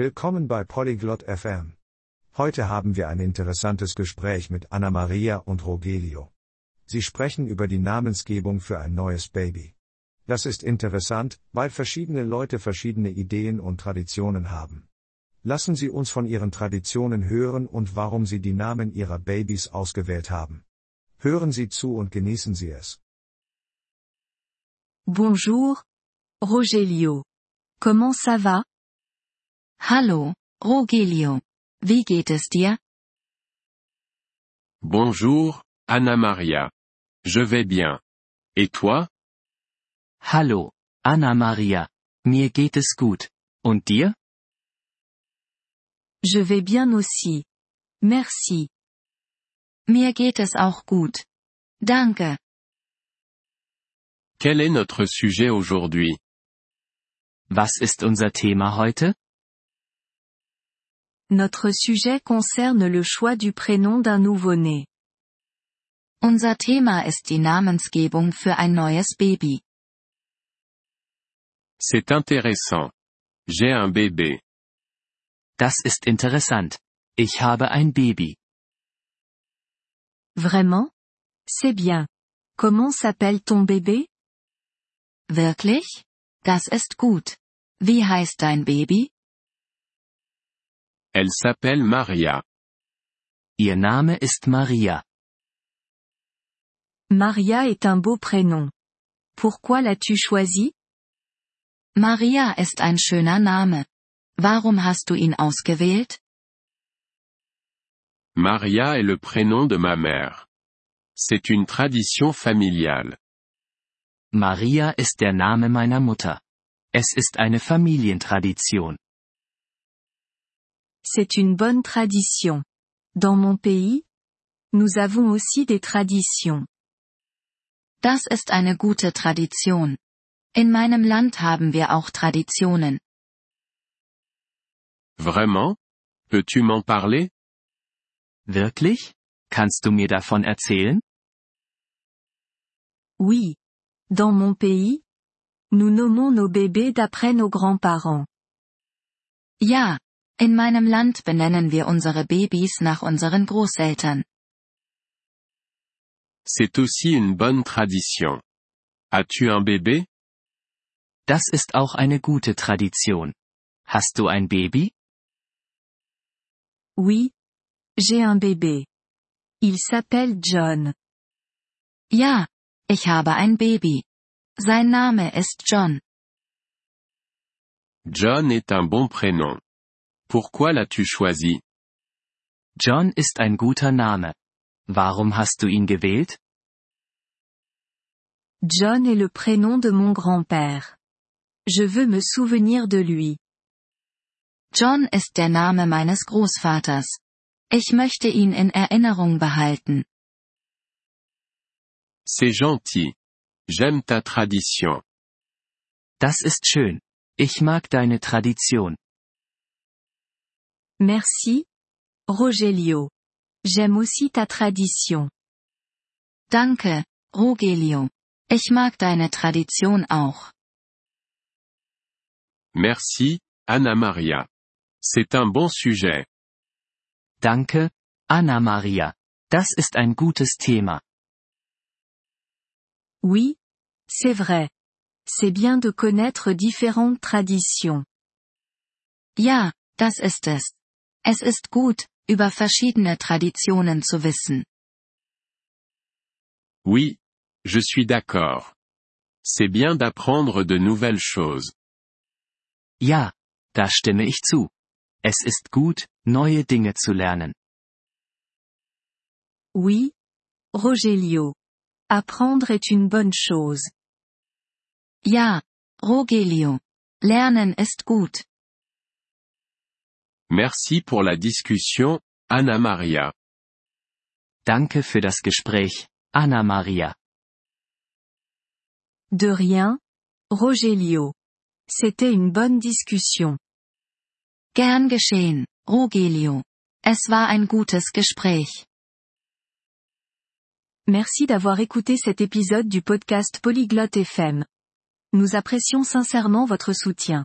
willkommen bei Polyglot FM. Heute haben wir ein interessantes Gespräch mit Anna Maria und Rogelio. Sie sprechen über die Namensgebung für ein neues Baby. Das ist interessant, weil verschiedene Leute verschiedene Ideen und Traditionen haben. Lassen Sie uns von Ihren Traditionen hören und warum Sie die Namen Ihrer Babys ausgewählt haben. Hören Sie zu und genießen Sie es. Bonjour, Rogelio. Comment ça va? Hallo, Rogelio. Wie geht es dir? Bonjour, Anna Maria. Je vais bien. Et toi? Hallo, Anna Maria. Mir geht es gut. Und dir? Je vais bien aussi. Merci. Mir geht es auch gut. Danke. Quel est notre sujet aujourd'hui? Was ist unser Thema heute? Notre sujet concerne le choix du prénom d'un nouveau-né. Unser Thema ist die Namensgebung für ein neues Baby. C'est intéressant. J'ai un bébé. Das ist interessant. Ich habe ein Baby. Vraiment? C'est bien. Comment s'appelle ton bébé? Wirklich? Das ist gut. Wie heißt dein Baby? Elle s'appelle Maria. Ihr Name ist Maria. Maria est un beau prénom. Pourquoi l'as-tu choisi? Maria ist ein schöner Name. Warum hast du ihn ausgewählt? Maria est le prénom de ma mère. C'est une tradition familiale. Maria ist der Name meiner Mutter. Es ist eine Familientradition. C'est une bonne tradition. Dans mon pays, nous avons aussi des traditions. Das ist eine gute Tradition. In meinem Land haben wir auch Traditionen. Vraiment? Peux-tu m'en parler? Wirklich? Kannst du mir davon erzählen? Oui. Dans mon pays, nous nommons nos bébés d'après nos grands-parents. Ja, in meinem Land benennen wir unsere Babys nach unseren Großeltern. C'est aussi une bonne tradition. As-tu un bébé? Das ist auch eine gute Tradition. Hast du ein Baby? Oui. J'ai un bébé. Il s'appelle John. Ja, ich habe ein Baby. Sein Name ist John. John est un bon prénom. Pourquoi l'as-tu choisi? John ist ein guter Name. Warum hast du ihn gewählt? John est le prénom de mon grand-père. Je veux me souvenir de lui. John ist der Name meines Großvaters. Ich möchte ihn in Erinnerung behalten. C'est gentil. J'aime ta tradition. Das ist schön. Ich mag deine Tradition. Merci, Rogelio. J'aime aussi ta tradition. Danke, Rogelio. Ich mag deine Tradition auch. Merci, Anna Maria. C'est un bon sujet. Danke, Anna Maria. Das ist ein gutes Thema. Oui, c'est vrai. C'est bien de connaître différentes traditions. Ja, das ist es. Es ist gut, über verschiedene Traditionen zu wissen. Oui, je suis d'accord. C'est bien d'apprendre de nouvelles choses. Ja, da stimme ich zu. Es ist gut, neue Dinge zu lernen. Oui, Rogelio. Apprendre est une bonne chose. Ja, Rogelio. Lernen ist gut. Merci pour la discussion, Anna Maria. Danke für das Gespräch, Anna Maria. De rien, Rogelio. C'était une bonne discussion. Gern geschehen, Rogelio. Es war ein gutes Gespräch. Merci d'avoir écouté cet épisode du podcast Polyglotte FM. Nous apprécions sincèrement votre soutien.